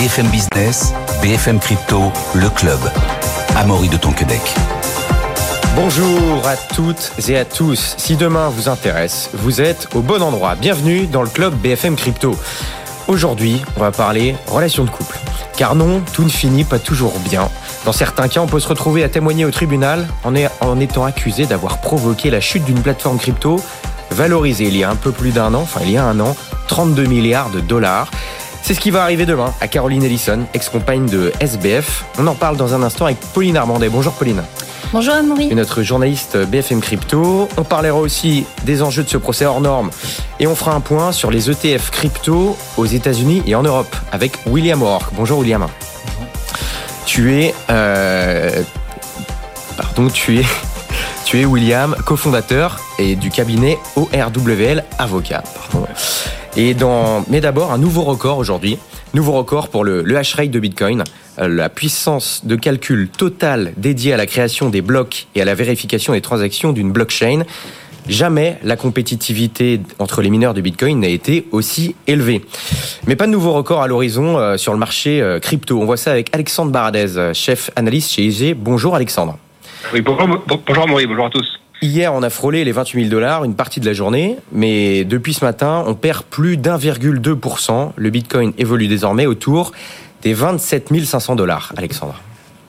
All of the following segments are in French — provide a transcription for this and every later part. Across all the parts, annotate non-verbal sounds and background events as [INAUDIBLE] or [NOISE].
BFM Business, BFM Crypto, le club. Amaury de Tonquedec. Bonjour à toutes et à tous. Si demain vous intéresse, vous êtes au bon endroit. Bienvenue dans le club BFM Crypto. Aujourd'hui, on va parler relations de couple. Car non, tout ne finit pas toujours bien. Dans certains cas, on peut se retrouver à témoigner au tribunal en, en étant accusé d'avoir provoqué la chute d'une plateforme crypto valorisée il y a un peu plus d'un an, enfin il y a un an, 32 milliards de dollars. C'est ce qui va arriver demain à Caroline Ellison, ex-compagne de SBF. On en parle dans un instant avec Pauline Armandet. Bonjour Pauline. Bonjour Amaury. Et notre journaliste BFM Crypto. On parlera aussi des enjeux de ce procès hors norme et on fera un point sur les ETF crypto aux États-Unis et en Europe avec William O'Rourke. Bonjour William. Bonjour. Tu es, euh, pardon, tu es, [LAUGHS] tu es William, cofondateur et du cabinet ORWL avocat. Pardon. Et dans, mais d'abord, un nouveau record aujourd'hui. Nouveau record pour le, le hash rate de Bitcoin. Euh, la puissance de calcul totale dédiée à la création des blocs et à la vérification des transactions d'une blockchain. Jamais la compétitivité entre les mineurs de Bitcoin n'a été aussi élevée. Mais pas de nouveau record à l'horizon euh, sur le marché euh, crypto. On voit ça avec Alexandre Baradez, chef analyste chez IG. Bonjour Alexandre. Oui, bonjour, bonjour Maurice, bonjour à tous. Hier, on a frôlé les 28 000 dollars une partie de la journée, mais depuis ce matin, on perd plus d'1,2%. Le Bitcoin évolue désormais autour des 27 500 dollars, Alexandre.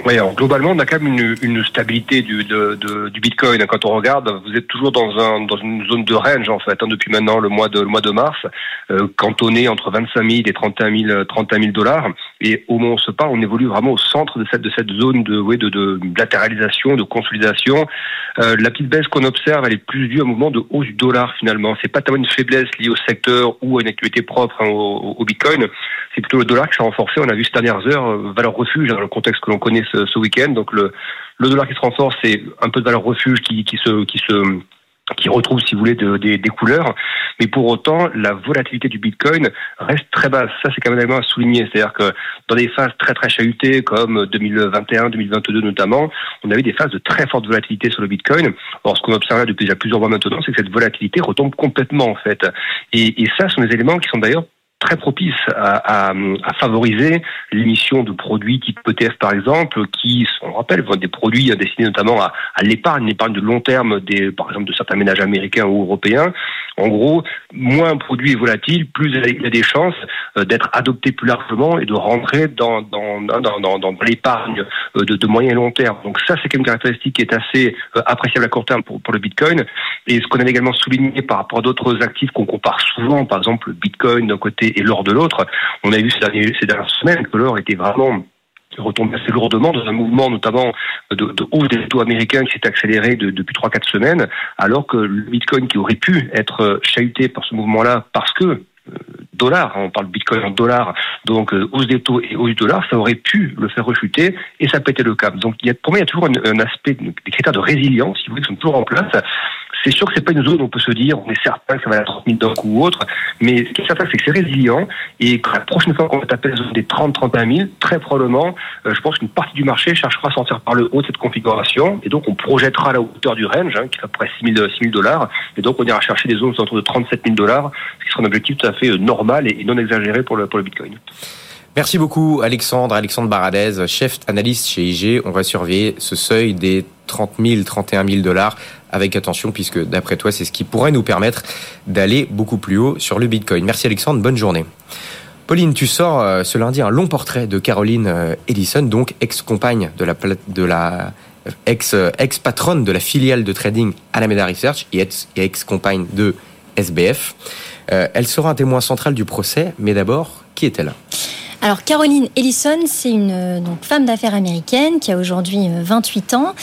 Oui, alors globalement, on a quand même une, une stabilité du, de, de, du Bitcoin. Quand on regarde, vous êtes toujours dans, un, dans une zone de range en fait. Hein, depuis maintenant le mois de, le mois de mars, euh, cantonné entre 25 000 et 31 000, 31 000 dollars. Et au moment où on se parle, on évolue vraiment au centre de cette, de cette zone de, ouais, de, de latéralisation, de consolidation. Euh, la petite baisse qu'on observe, elle est plus due à un mouvement de hausse du dollar finalement. C'est pas tellement une faiblesse liée au secteur ou à une activité propre hein, au, au, Bitcoin. C'est plutôt le dollar qui s'est renforcé. On a vu ces dernières heures euh, valeur refuge dans le contexte que l'on connaît ce, week-end. Donc le, dollar qui se renforce, c'est un peu de valeur refuge qui, se retrouve, si vous voulez, de, des, couleurs. Mais pour autant, la volatilité du Bitcoin reste très basse. Ça, c'est quand même à souligner. C'est-à-dire que dans des phases très très chahutées, comme 2021, 2022 notamment, on avait des phases de très forte volatilité sur le Bitcoin. Or, ce qu'on observe depuis déjà plusieurs mois maintenant, c'est que cette volatilité retombe complètement, en fait. Et, et ça, ce sont des éléments qui sont d'ailleurs très propice à, favoriser l'émission de produits type ETF par exemple, qui, on rappelle, vont des produits destinés notamment à, l'épargne, l'épargne de long terme des, par exemple, de certains ménages américains ou européens. En gros, moins un produit est volatile, plus il a des chances euh, d'être adopté plus largement et de rentrer dans, l'épargne euh, de, moyen et long terme. Donc ça, c'est une caractéristique qui est assez euh, appréciable à court terme pour, pour le Bitcoin. Et ce qu'on avait également souligné par rapport à d'autres actifs qu'on compare souvent, par exemple le Bitcoin d'un côté et l'or de l'autre. On a vu ces, dernières semaines que l'or était vraiment retombé assez lourdement dans un mouvement notamment de, hausse des taux américains qui s'est accéléré de, depuis 3-4 semaines, alors que le Bitcoin qui aurait pu être chahuté par ce mouvement-là parce que dollars, on parle Bitcoin en dollars, donc euh, hausse des taux et hausse du dollar, ça aurait pu le faire rechuter et ça pétait le cap. Donc il y a, pour moi, il y a toujours un, un aspect, des critères de résilience, si vous voulez, qui sont toujours en place c'est sûr que c'est pas une zone où on peut se dire, on est certain que ça va à 30 000 d'un coup ou autre, mais ce qui est certain, c'est que c'est résilient et que la prochaine fois qu'on va taper la zone des 30 31 000, très probablement, euh, je pense qu'une partie du marché cherchera à sortir par le haut de cette configuration et donc on projettera la hauteur du range, hein, qui est à peu près 6 000, 6 000 dollars, et donc on ira chercher des zones autour de 37 000 dollars, ce qui sera un objectif euh, normal et non exagéré pour le, pour le Bitcoin. Merci beaucoup Alexandre, Alexandre Baradez, chef analyste chez IG. On va surveiller ce seuil des 30 000, 31 000 dollars avec attention puisque d'après toi c'est ce qui pourrait nous permettre d'aller beaucoup plus haut sur le Bitcoin. Merci Alexandre, bonne journée. Pauline, tu sors euh, ce lundi un long portrait de Caroline euh, Ellison, donc ex-compagne de la, de la ex, euh, ex-patronne de la filiale de trading Alameda Research et ex-compagne de SBF. Elle sera un témoin central du procès, mais d'abord, qui est-elle alors Caroline Ellison, c'est une euh, donc, femme d'affaires américaine qui a aujourd'hui 28 euh, ans.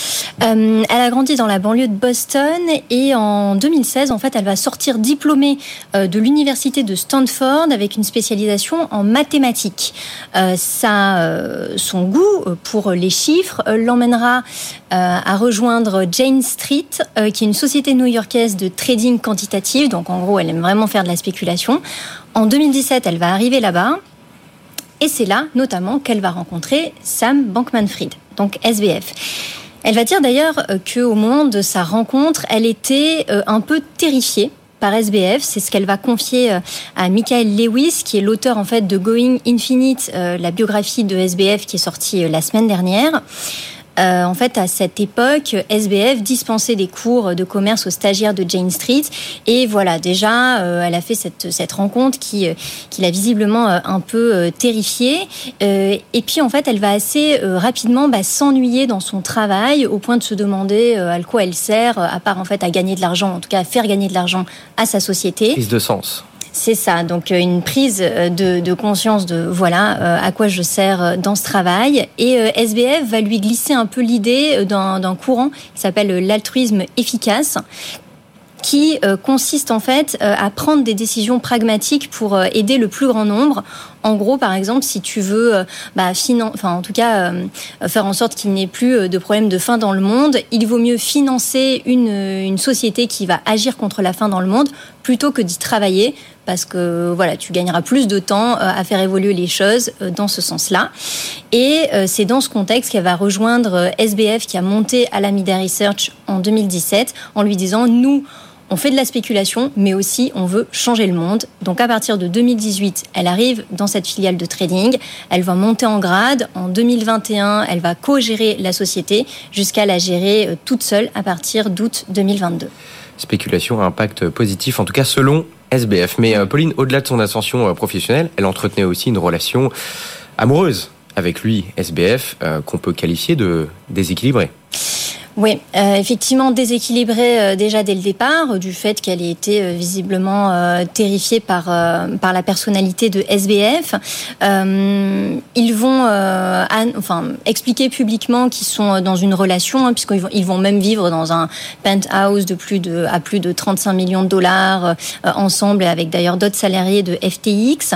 Euh, elle a grandi dans la banlieue de Boston et en 2016, en fait, elle va sortir diplômée de l'université de Stanford avec une spécialisation en mathématiques. Euh, ça, son goût pour les chiffres l'emmènera à rejoindre Jane Street, qui est une société new-yorkaise de trading quantitatif. Donc en gros, elle aime vraiment faire de la spéculation. En 2017, elle va arriver là-bas. Et c'est là, notamment, qu'elle va rencontrer Sam Bankman-Fried, donc SBF. Elle va dire d'ailleurs euh, qu'au moment de sa rencontre, elle était euh, un peu terrifiée par SBF. C'est ce qu'elle va confier à Michael Lewis, qui est l'auteur en fait de Going Infinite, la biographie de SBF qui est sortie la semaine dernière. Euh, en fait, à cette époque, SBF dispensait des cours de commerce aux stagiaires de Jane Street. Et voilà, déjà, euh, elle a fait cette, cette rencontre qui, euh, qui l'a visiblement un peu terrifiée. et puis, en fait, elle va assez rapidement bah, s'ennuyer dans son travail au point de se demander à quoi elle sert, à part en fait à gagner de l'argent, en tout cas à faire gagner de l'argent à sa société. Prise de sens. C'est ça, donc euh, une prise euh, de, conscience de voilà euh, à quoi je sers dans ce travail. Et SBF va lui glisser un peu l'idée d'un courant qui s'appelle l'altruisme efficace, qui consiste en fait à prendre des décisions pragmatiques pour aider le plus grand nombre en gros, par exemple, si tu veux, euh, bah, enfin, en tout cas, euh, faire en sorte qu'il n'y ait plus euh, de problème de faim dans le monde, il vaut mieux financer une, une société qui va agir contre la faim dans le monde plutôt que d'y travailler parce que voilà, tu gagneras plus de temps à faire évoluer les choses dans ce sens-là. Et c'est dans ce contexte qu'elle va rejoindre SBF qui a monté Alameda Research en 2017 en lui disant nous on fait de la spéculation, mais aussi on veut changer le monde. Donc à partir de 2018, elle arrive dans cette filiale de trading, elle va monter en grade. En 2021, elle va co-gérer la société jusqu'à la gérer euh, toute seule à partir d'août 2022. Spéculation à impact positif, en tout cas selon SBF. Mais euh, Pauline, au-delà de son ascension euh, professionnelle, elle entretenait aussi une relation amoureuse avec lui, SBF, qu'on peut qualifier de déséquilibrée. Oui, euh, effectivement déséquilibrée euh, déjà dès le départ euh, du fait qu'elle ait été visiblement terrifiée par par la personnalité de SBF. ils vont enfin expliquer publiquement qu'ils sont dans une relation hein, puisqu'ils vont ils vont même vivre dans un penthouse de plus de à plus de 35 millions de dollars ensemble avec d'ailleurs d'autres salariés de FTX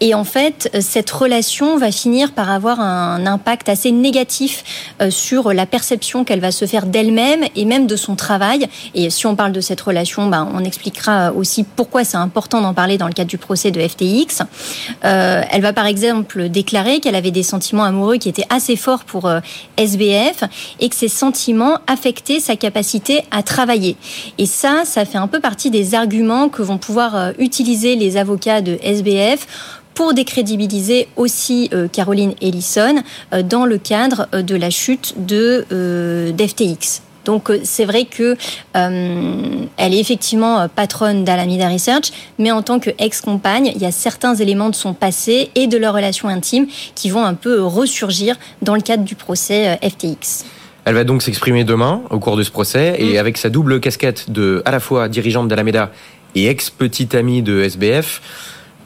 et en fait cette relation va finir par avoir un impact assez négatif sur la perception qu'elle va se faire d'elle-même et même de son travail. Et si on parle de cette relation, ben, on expliquera aussi pourquoi c'est important d'en parler dans le cadre du procès de FTX. Euh, elle va par exemple déclarer qu'elle avait des sentiments amoureux qui étaient assez forts pour euh, SBF et que ces sentiments affectaient sa capacité à travailler. Et ça, ça fait un peu partie des arguments que vont pouvoir euh, utiliser les avocats de SBF pour décrédibiliser aussi euh, Caroline Ellison euh, dans le cadre euh, de la chute de d'FTX. Donc c'est vrai que elle est effectivement patronne d'Alameda Research, mais en tant qu'ex-compagne, il y a certains éléments de son passé et de leur relation intime qui vont un peu ressurgir dans le cadre du procès FTX. Elle va donc s'exprimer demain au cours de ce procès et mm. avec sa double casquette de à la fois dirigeante d'Alameda et ex-petite amie de SBF.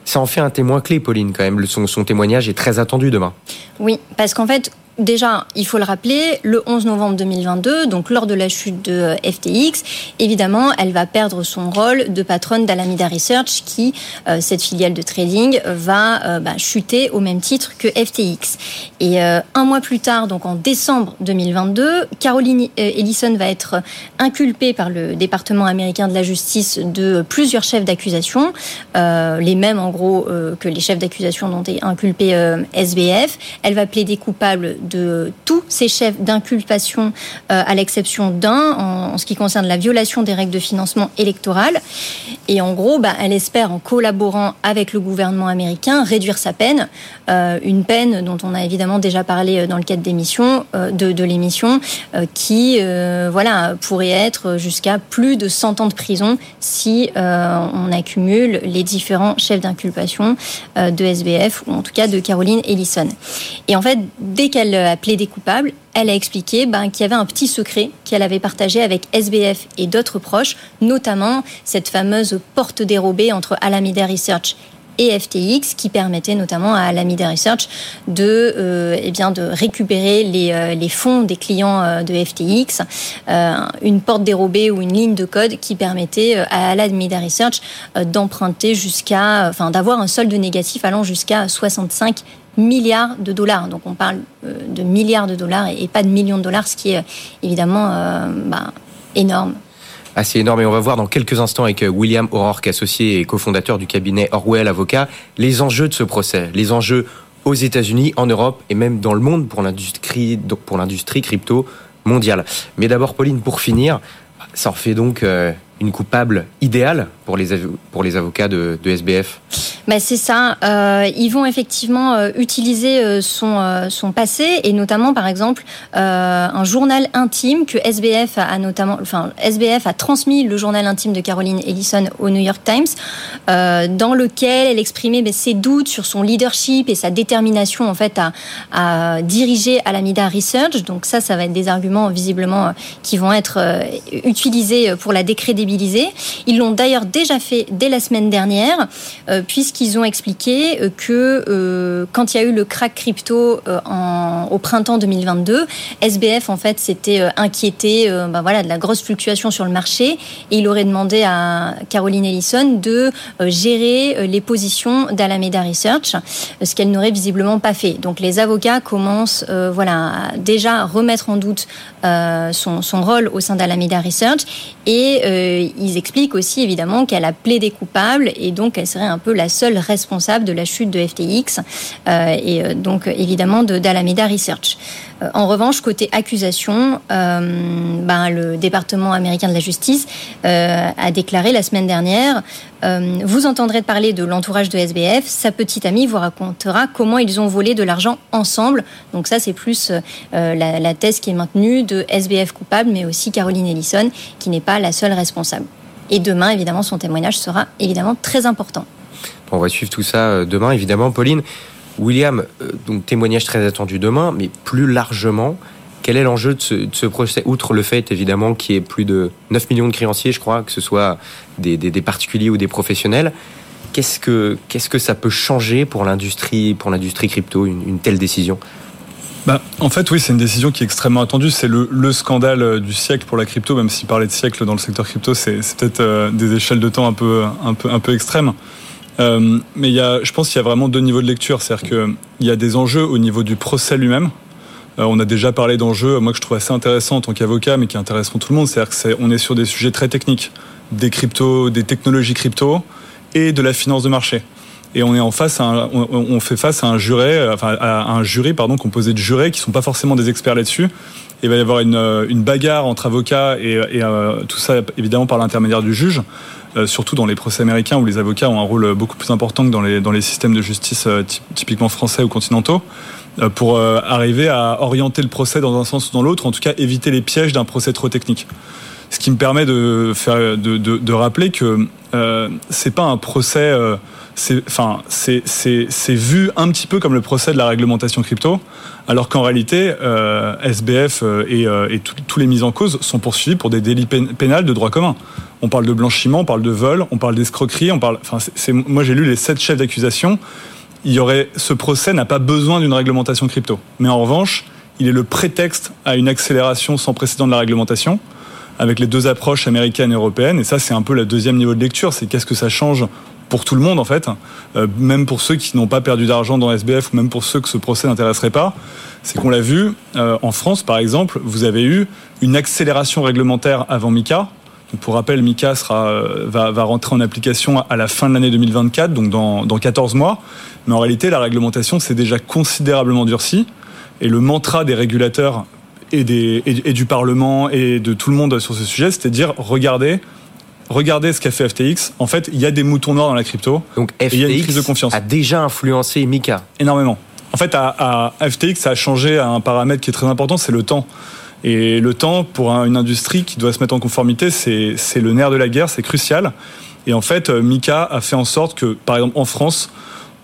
Ça en fait un témoin clé, Pauline, quand même. Son, témoignage est très attendu demain. Oui, parce qu'en fait, Déjà, il faut le rappeler, le 11 novembre 2022, donc lors de la chute de euh, FTX, évidemment, elle va perdre son rôle de patronne d'Alameda Research, qui, euh, cette filiale de trading, va euh, bah, chuter au même titre que FTX. Et un mois plus tard, donc en décembre 2022, Caroline Ellison va être inculpée par le département américain de la justice de plusieurs chefs d'accusation, les mêmes en gros que les chefs d'accusation dont est inculpé SBF. Elle va plaider coupable de tous ces chefs d'inculpation, euh, à l'exception d'un, en, ce qui concerne la violation des règles de financement électoral. Et en gros, bah, elle espère, en collaborant avec le gouvernement américain, réduire sa peine, euh, une peine dont on a évidemment déjà parlé euh, dans le cadre d'émission, de, de l'émission, qui, voilà, pourrait être jusqu'à plus de 100 ans de prison si on accumule les différents chefs d'inculpation de SBF ou en tout cas de Caroline Ellison. Et en fait, dès qu'elle a plaidé coupable, elle a expliqué ben, qu'il y avait un petit secret qu'elle avait partagé avec SBF et d'autres proches, notamment cette fameuse porte dérobée entre Alameda Research et FTX qui permettait notamment à Alameda Research de, euh, eh récupérer les, euh, les, fonds des clients euh, de FTX, une porte dérobée ou une ligne de code qui permettait à Alameda Research d'emprunter jusqu'à, enfin, d'avoir un solde négatif allant jusqu'à 65 milliards de dollars. Donc on parle euh, de milliards de dollars et pas de millions de dollars, ce qui est euh, évidemment euh, bah, énorme. Assez énorme. Et on va voir dans quelques instants avec William O'Rourke, associé et cofondateur du cabinet Orwell Avocat, les enjeux de ce procès, les enjeux aux États-Unis, en Europe et même dans le monde pour l'industrie, pour l'industrie crypto mondiale. Mais d'abord, Pauline, pour finir, ça en fait donc une coupable idéale pour les, pour les avocats de, SBF bah, C'est ça. Euh, ils vont effectivement euh, utiliser euh, son, son passé et notamment, par exemple, un journal intime que SBF a, notamment, enfin, SBF a transmis le journal intime de Caroline Ellison au New York Times, dans lequel elle exprimait bah, ses doutes sur son leadership et sa détermination en fait à, à diriger Alameda Research. Donc ça, ça va être des arguments visiblement qui vont être utilisés pour la Ils l'ont d'ailleurs déjà fait dès la semaine dernière, euh, puisqu'ils ont expliqué euh, que euh, quand il y a eu le crack crypto au printemps 2022, SBF en fait s'était inquiété ben voilà, de la grosse fluctuation sur le marché. Et il aurait demandé à Caroline Ellison de gérer les positions d'Alameda Research, ce qu'elle n'aurait visiblement pas fait. Donc les avocats commencent voilà, à déjà remettre en doute son, son rôle au sein d'Alameda Research. Et ils expliquent aussi évidemment qu'elle a plaidé coupable et donc elle serait un peu la seule responsable de la chute de FTX euh, et euh, donc évidemment de d'Alameda Research. Euh, en revanche, côté accusation, euh, ben, le département américain de la justice euh, a déclaré la semaine dernière vous entendrez parler de l'entourage de SBF. Sa petite amie vous racontera comment ils ont volé de l'argent ensemble. Donc ça, c'est plus la, la thèse qui est maintenue de SBF coupable, mais aussi Caroline Ellison, qui n'est pas la seule responsable. Et demain, évidemment, son témoignage sera évidemment très important. On va suivre tout ça demain, évidemment. Pauline, William, euh, donc témoignage très attendu demain, mais plus largement, quel est l'enjeu de ce, procès? Outre le fait, évidemment, qu'il y ait plus de 9 millions de créanciers, je crois, que ce soit des, particuliers ou des professionnels, qu'est-ce que, que ça peut changer pour l'industrie, pour l'industrie crypto, une, telle décision? Bah, en fait, oui, c'est une décision qui est extrêmement attendue. C'est le, le, scandale euh, du siècle pour la crypto, même si parler de siècle dans le secteur crypto, c'est peut-être euh, des échelles de temps un peu, un peu, un peu extrêmes. Euh, mais il y a, je pense qu'il y a vraiment deux niveaux de lecture. C'est-à-dire qu'il y a des enjeux au niveau du procès lui-même. Euh, on a déjà parlé d'enjeux, moi que je trouve assez intéressant en tant qu'avocat, mais qui intéresseront tout le monde. C'est-à-dire qu'on est, est sur des sujets très techniques, des cryptos, des technologies crypto et de la finance de marché et on est en face on, on, fait face à un juré, enfin à un jury pardon composé de jurés qui sont pas forcément des experts là-dessus. Il va y avoir une, bagarre entre avocats et, euh, tout ça évidemment par l'intermédiaire du juge. Euh, surtout dans les procès américains où les avocats ont un rôle beaucoup plus important que dans les, dans les systèmes de justice euh, typiquement français ou continentaux, euh, pour arriver à orienter le procès dans un sens ou dans l'autre, en tout cas éviter les pièges d'un procès trop technique. Ce qui me permet de, faire, de, de, de rappeler que euh, c'est pas un procès euh, c'est enfin vu un petit peu comme le procès de la réglementation crypto alors qu'en réalité euh, SBF et, et tous les mises en cause sont poursuivis pour des délits pénals de droit commun. On parle de blanchiment on parle de vol on parle d'escroquerie on parle enfin moi j'ai lu les sept chefs d'accusation. Il y aurait ce procès n'a pas besoin d'une réglementation crypto. Mais en revanche il est le prétexte à une accélération sans précédent de la réglementation avec les deux approches américaines et européennes et ça c'est un peu le deuxième niveau de lecture c'est qu'est-ce que ça change pour tout le monde en fait, euh, même pour ceux qui n'ont pas perdu d'argent dans SBF ou même pour ceux que ce procès n'intéresserait pas, c'est qu'on l'a vu euh, en France par exemple, vous avez eu une accélération réglementaire avant Mika. Pour rappel, Mika sera, euh, va, va, rentrer en application à la fin de l'année 2024, donc dans, dans 14 mois. Mais en réalité, la réglementation s'est déjà considérablement durcie et le mantra des régulateurs et, des, et, et, du Parlement et de tout le monde sur ce sujet, c'est-à-dire regardez, regardez ce qu'a fait FTX. En fait, il y a des moutons noirs dans la crypto. Donc FTX y a une crise de confiance. a déjà influencé Mika énormément. En fait, à, à FTX, ça a changé à un paramètre qui est très important, c'est le temps. Et le temps, pour une industrie qui doit se mettre en conformité, c'est le nerf de la guerre, c'est crucial. Et en fait, Mika a fait en sorte que, par exemple, en France,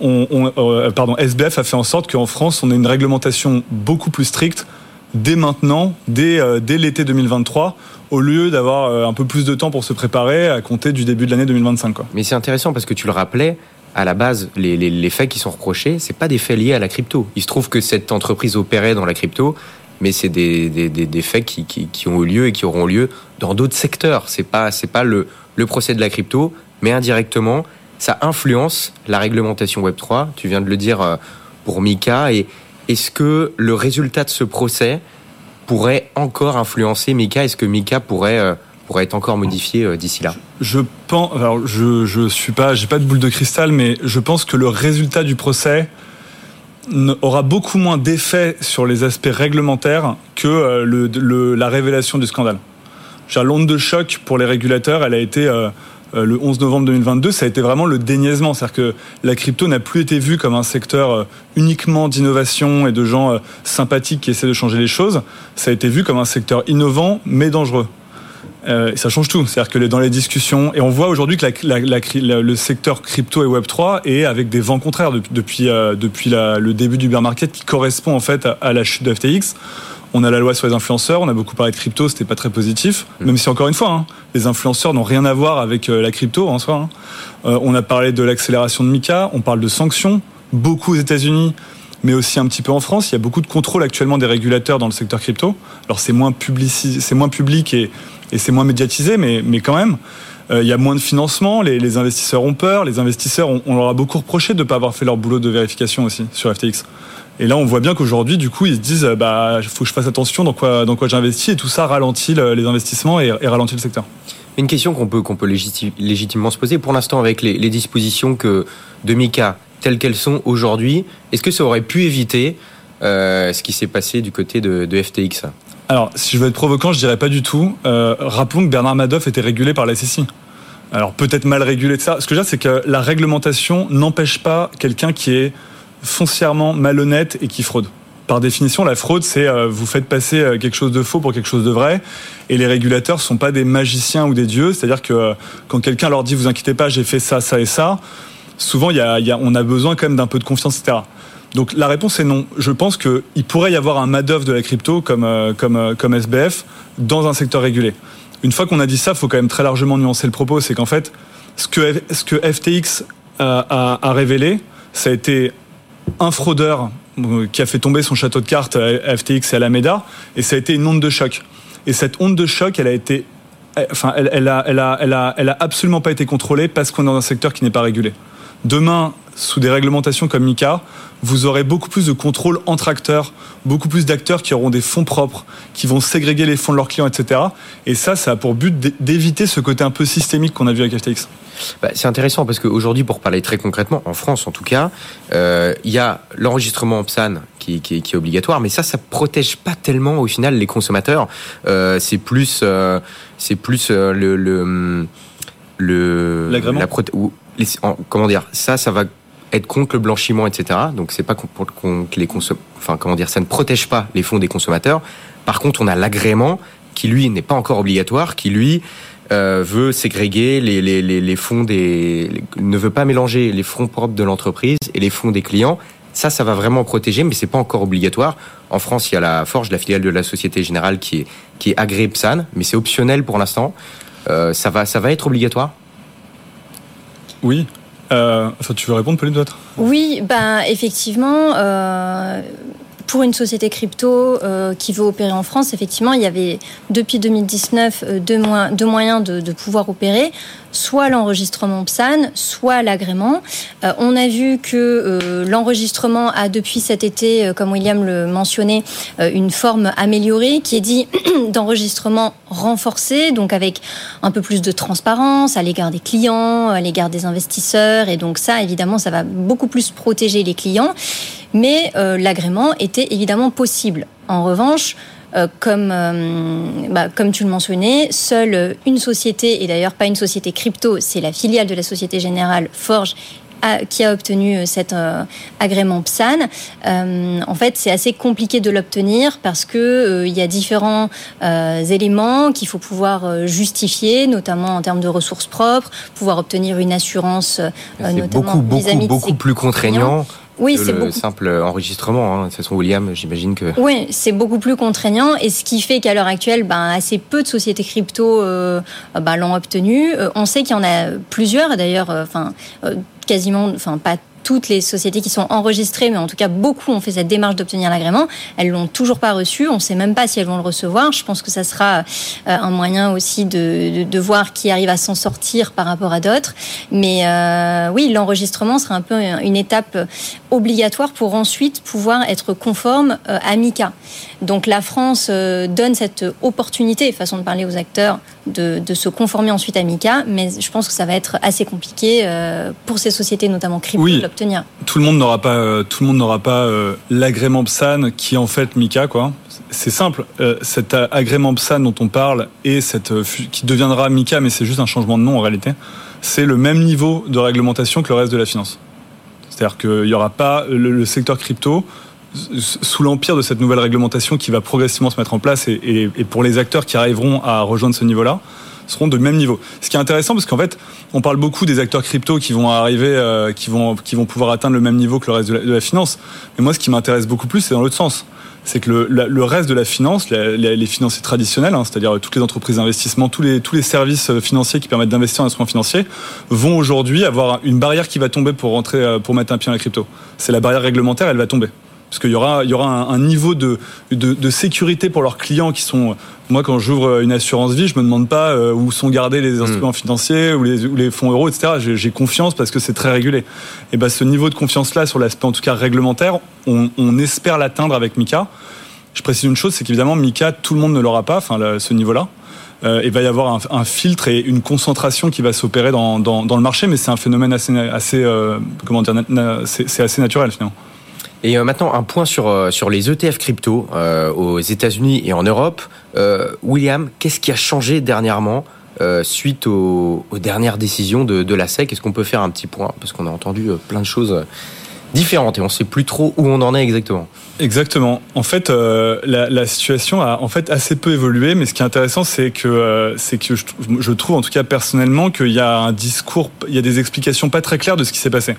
on, on, euh, pardon, SBF a fait en sorte qu'en France, on ait une réglementation beaucoup plus stricte dès maintenant, dès, euh, dès l'été 2023, au lieu d'avoir euh, un peu plus de temps pour se préparer à compter du début de l'année 2025. Quoi. Mais c'est intéressant parce que tu le rappelais, à la base, les, les, faits qui sont reprochés, c'est pas des faits liés à la crypto. Il se trouve que cette entreprise opérait dans la crypto, mais c'est des, des, des, des, faits qui, qui, qui, ont eu lieu et qui auront lieu dans d'autres secteurs. C'est pas c'est pas le, le procès de la crypto, mais indirectement, ça influence la réglementation Web 3. Tu viens de le dire euh, pour Mika et est-ce que le résultat de ce procès pourrait encore influencer Mika? Est-ce que Mika pourrait euh, être encore modifié euh, d'ici là? Je pense. Suis pas, de boule de cristal, mais je pense que le résultat du procès aura beaucoup moins d'effet sur les aspects réglementaires que euh, le, la révélation du scandale. l'onde de choc pour les régulateurs, elle a été le 11 novembre 2022, ça a été vraiment le déniaisement. C'est-à-dire que la crypto n'a plus été vue comme un secteur euh, uniquement d'innovation et de gens sympathiques qui essaient de changer les choses. Ça a été vu comme un secteur innovant mais dangereux. Euh, ça change tout. C'est-à-dire que dans les discussions, et on voit aujourd'hui que le secteur crypto et Web 3 est avec des vents contraires depuis, depuis le début du bear market qui correspond en fait à, la chute de FTX. On a la loi sur les influenceurs, on a beaucoup parlé de crypto, c'était pas très positif, mm. même si encore une fois, hein, les influenceurs n'ont rien à voir avec euh, la crypto en soi. Hein. Euh, on a parlé de l'accélération de Mika, on parle de sanctions, beaucoup aux États-Unis, mais aussi un petit peu en France. Il y a beaucoup de contrôle actuellement des régulateurs dans le secteur crypto. Alors c'est moins, c'est moins public et, c'est moins médiatisé, mais, mais quand même. Euh, il y a moins de financement, les, investisseurs ont peur, les investisseurs, on, on leur a beaucoup reproché de ne pas avoir fait leur boulot de vérification aussi sur FTX. Et là, on voit bien qu'aujourd'hui, du coup, ils se disent, bah, faut que je fasse attention dans quoi, dans quoi j'investis, et tout ça ralentit les investissements et, ralentit le secteur. Une question qu'on peut, qu'on peut légitimement se poser pour l'instant avec les, dispositions que de Mika telles qu'elles sont aujourd'hui, est-ce que ça aurait pu éviter euh, ce qui s'est passé du côté de, FTX Alors, si je veux être provocant, je dirais pas du tout. Euh, rappelons que Bernard Madoff était régulé par la SEC. Alors peut-être mal régulé de ça. Ce que je veux dire, c'est que la réglementation n'empêche pas quelqu'un qui est foncièrement malhonnête et qui fraude. Par définition, la fraude, c'est euh, vous faites passer euh, quelque chose de faux pour quelque chose de vrai. Et les régulateurs sont pas des magiciens ou des dieux. C'est-à-dire que euh, quand quelqu'un leur dit vous inquiétez pas, j'ai fait ça, ça et ça, souvent y y a, on a besoin quand même d'un peu de confiance, etc. Donc la réponse est non. Je pense qu'il pourrait y avoir un Madoff de la crypto comme, comme, comme SBF dans un secteur régulé. Une fois qu'on a dit ça, il faut quand même très largement nuancer le propos. C'est qu'en fait, ce que, ce que FTX a révélé, ça a été un fraudeur euh, qui a fait tomber son château de cartes à FTX et à Alameda, et ça a été une onde de choc. Et cette onde de choc, elle a été, enfin, elle, elle, a, elle, a, elle a absolument pas été contrôlée parce qu'on est dans un secteur qui n'est pas régulé. Demain, sous des réglementations comme MICA, vous aurez beaucoup plus de contrôle entre acteurs, beaucoup plus d'acteurs qui auront des fonds propres, qui vont ségréguer les fonds de leurs clients, etc. Et ça, ça a pour but d'éviter ce côté un peu systémique qu'on a vu avec FTX. Bah, c'est intéressant parce qu'aujourd'hui, pour parler très concrètement, en France en tout cas, euh, il y a l'enregistrement en PSAN qui, qui, qui, est obligatoire, mais ça, ça protège pas tellement au final les consommateurs. Euh, c'est plus, euh, c'est plus le le le la comment dire ça, ça va être contre le blanchiment, etc. Donc c'est pas que les consom enfin comment dire, ça ne protège pas les fonds des consommateurs. Par contre, on a l'agrément qui lui n'est pas encore obligatoire, qui lui euh, veut ségréguer les, les, les, les fonds des, ne veut pas mélanger les fonds propres de l'entreprise et les fonds des clients. Ça, ça va vraiment protéger, mais c'est pas encore obligatoire. En France, il y a la Forge, la filiale de la Société Générale, qui est, qui est agréée PSAN, mais c'est optionnel pour l'instant. Euh, ça va, ça va être obligatoire Oui, euh, tu veux répondre, Pauline, peut-être? Oui, ben, effectivement, euh, pour une société crypto euh, qui veut opérer en France, effectivement, il y avait depuis 2019 euh, deux, deux, moyens de, de, pouvoir opérer, soit l'enregistrement PSAN, soit l'agrément. Euh, on a vu que euh, l'enregistrement a depuis cet été, euh, comme William le mentionnait, une forme améliorée qui est dit [CLEARS THROAT] d'enregistrement renforcé, donc avec un peu plus de transparence à l'égard des clients, à l'égard des investisseurs, et donc ça, évidemment, ça va beaucoup plus protéger les clients mais euh, l'agrément était évidemment possible. En revanche, euh, comme, euh, bah, comme tu le mentionnais, seule une société, et d'ailleurs pas une société crypto, c'est la filiale de la Société Générale Forge, qui a obtenu cet agrément PSAN. en fait, c'est assez compliqué de l'obtenir parce que il y a différents éléments qu'il faut pouvoir justifier, notamment en termes de ressources propres, pouvoir obtenir une assurance, notamment beaucoup, beaucoup, beaucoup plus contraignant oui, c'est le simple enregistrement. Hein. William, j'imagine que. Oui, c'est beaucoup plus contraignant et ce qui fait qu'à l'heure actuelle, ben, assez peu de sociétés crypto euh, ben, l'ont obtenu. Euh, on sait qu'il y en a plusieurs, d'ailleurs, euh, enfin quasiment, enfin pas toutes les sociétés qui sont enregistrées, mais en tout cas beaucoup ont fait cette démarche d'obtenir l'agrément. Elles l'ont toujours pas reçu. On ne sait même pas si elles vont le recevoir. Je pense que ça sera euh, un moyen aussi de, de, voir qui arrive à s'en sortir par rapport à d'autres. Mais euh, oui, l'enregistrement sera un peu une étape obligatoire pour ensuite pouvoir être conforme euh, à MICA. Donc la France donne cette opportunité, façon de parler aux acteurs, de, de, se conformer ensuite à MICA, mais je pense que ça va être assez compliqué pour ces sociétés, notamment crypto, tout le monde n'aura pas, euh, tout le monde n'aura pas euh, l'agrément PSAN qui est en fait Mika, quoi. c'est simple. Euh, cet agrément PSAN dont on parle et cette qui deviendra MICA, mais c'est juste un changement de nom en réalité, c'est le même niveau de réglementation que le reste de la finance. C'est-à-dire qu'il n'y aura pas le, secteur crypto sous l'empire de cette nouvelle réglementation qui va progressivement se mettre en place et, pour les acteurs qui arriveront à rejoindre ce niveau-là seront de même niveau. Ce qui est intéressant parce qu'en fait, on parle beaucoup des acteurs crypto qui vont arriver, euh, qui vont qui vont pouvoir atteindre le même niveau que le reste de la finance. Mais moi, ce qui m'intéresse beaucoup plus, c'est dans l'autre sens c'est que le, reste de la finance, les, financiers traditionnels, hein, c'est-à-dire toutes les entreprises d'investissement, tous les, tous les services euh, financiers qui permettent d'investir en instruments financiers, vont aujourd'hui avoir une barrière qui va tomber pour rentrer, euh, pour mettre un pied dans la crypto. C'est la barrière réglementaire, elle va tomber parce qu'il y aura, il y aura un, niveau de, de, sécurité pour leurs clients qui sont. Moi, quand j'ouvre une assurance vie, je me demande pas euh, où sont gardés les instruments hmm. financiers ou les, les, fonds euros, etc. J'ai confiance parce que c'est très régulé. Et ben, ce niveau de confiance-là, sur l'aspect en tout cas réglementaire, on, on espère l'atteindre avec Mika. Je précise une chose, c'est qu'évidemment Mika, tout le monde ne l'aura pas, enfin ce niveau-là. Euh, il va y avoir un, un, filtre et une concentration qui va s'opérer dans, dans, dans, le marché, mais c'est un phénomène assez, assez euh, comment dire, c'est assez naturel finalement. Et euh, maintenant, un point sur, euh, sur les ETF crypto euh, aux États-Unis et en Europe. William, qu'est-ce qui a changé dernièrement suite aux, dernières décisions de, la SEC Est-ce qu'on peut faire un petit point? Parce qu'on a entendu plein de choses différentes et on ne sait plus trop où on en est exactement. Exactement. En fait, la, la, situation a en fait assez peu évolué, mais ce qui est intéressant, c'est que c'est que je, je, trouve, en tout cas personnellement, qu'il y a un discours, il y a des explications pas très claires de ce qui s'est passé.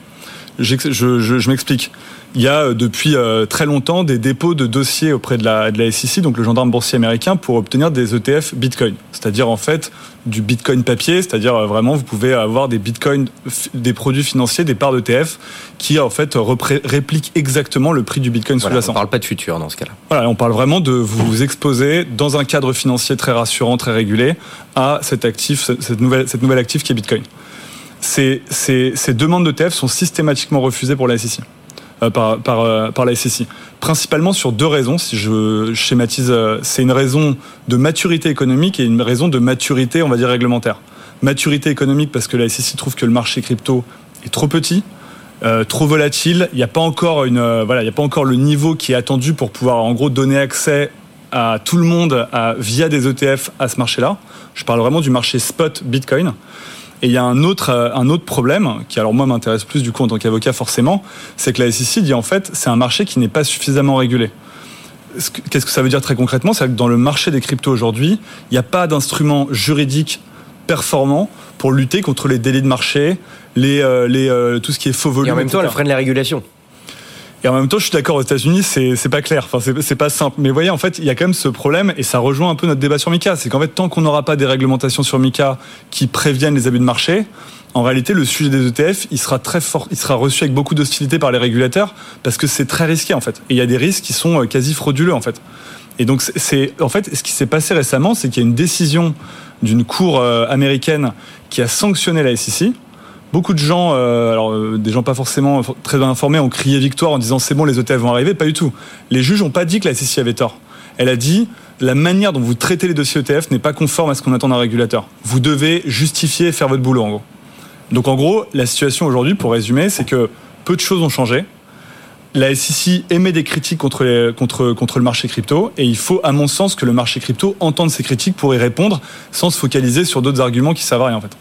Je, je, je m'explique il y a euh, depuis euh, très longtemps des dépôts de dossiers auprès de la, de la SEC, donc le gendarme boursier américain, pour obtenir des ETF Bitcoin. C'est-à-dire en fait du Bitcoin papier, c'est-à-dire euh, vraiment vous pouvez avoir des Bitcoins, des produits financiers, des parts d'ETF qui en fait répliquent exactement le prix du Bitcoin sous-jacent. On parle pas de futur dans ce cas-là. Voilà, on parle vraiment de vous exposer dans un cadre financier très rassurant, très régulé à cet actif, cette nouvelle, cette nouvelle actif qui est Bitcoin. Ces, demandes d'ETF sont systématiquement refusées pour la SEC. Euh, euh, par la SSI. Principalement sur deux raisons, si je schématise, euh, c'est une raison de maturité économique et une raison de maturité, on va dire, réglementaire. Maturité économique parce que la SSI trouve que le marché crypto est trop petit, euh, trop volatile. Il n'y a pas encore le niveau qui est attendu pour pouvoir en gros donner accès à tout le monde via des ETF à ce marché-là. Je parle vraiment du marché spot Bitcoin. Et il y a un autre, euh, un autre problème, qui alors moi m'intéresse plus du coup en tant qu'avocat forcément, c'est que la SEC dit en fait c'est un marché qui n'est pas suffisamment régulé. Qu'est-ce que ça veut dire très concrètement? C'est que dans le marché des cryptos aujourd'hui, il n'y a pas d'instrument juridique performant pour lutter contre les délits de marché, les, euh, les, euh, tout ce qui est faux volume. Et en même temps, elle freine la régulation. Et en même temps, je suis d'accord, aux États-Unis, c'est, pas clair. Enfin, c'est, pas simple. Mais voyez, en fait, il y a quand même ce problème, et ça rejoint un peu notre débat sur Mika. C'est qu'en fait, tant qu'on n'aura pas des réglementations sur Mika qui préviennent les abus de marché, en réalité, le sujet des ETF, il sera très fort, il sera reçu avec beaucoup d'hostilité par les régulateurs parce que c'est très risqué, en fait. Et il y a des risques qui sont euh, quasi frauduleux, en fait. Et donc, c'est, en fait, ce qui s'est passé récemment, c'est qu'il y a une décision d'une cour euh, américaine qui a sanctionné la SEC Beaucoup de gens, euh, alors euh, des gens pas forcément très informés, ont crié victoire en disant c'est bon, les ETF vont arriver. Pas du tout. Les juges n'ont pas dit que la SEC avait tort. Elle a dit la manière dont vous traitez les dossiers ETF n'est pas conforme à ce qu'on attend d'un régulateur. Vous devez justifier et faire votre boulot en gros. Donc en gros, la situation aujourd'hui, pour résumer, c'est que peu de choses ont changé. La SEC émet des critiques contre, contre, contre le marché crypto et il faut, à mon sens, que le marché crypto entende ces critiques pour y répondre sans se focaliser sur d'autres arguments qui servent à rien en fait.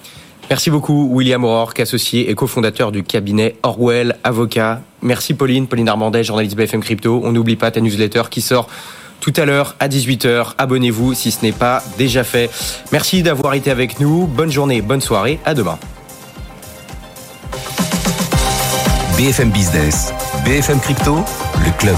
Merci beaucoup William O'Rourke, associé et cofondateur du cabinet Orwell Avocat. Merci Pauline, Pauline Armandet, journaliste BFM Crypto. On n'oublie pas ta newsletter qui sort tout à l'heure à 18h. Abonnez-vous si ce n'est pas déjà fait. Merci d'avoir été avec nous. Bonne journée, bonne soirée. À demain. BFM Business, BFM Crypto, le club.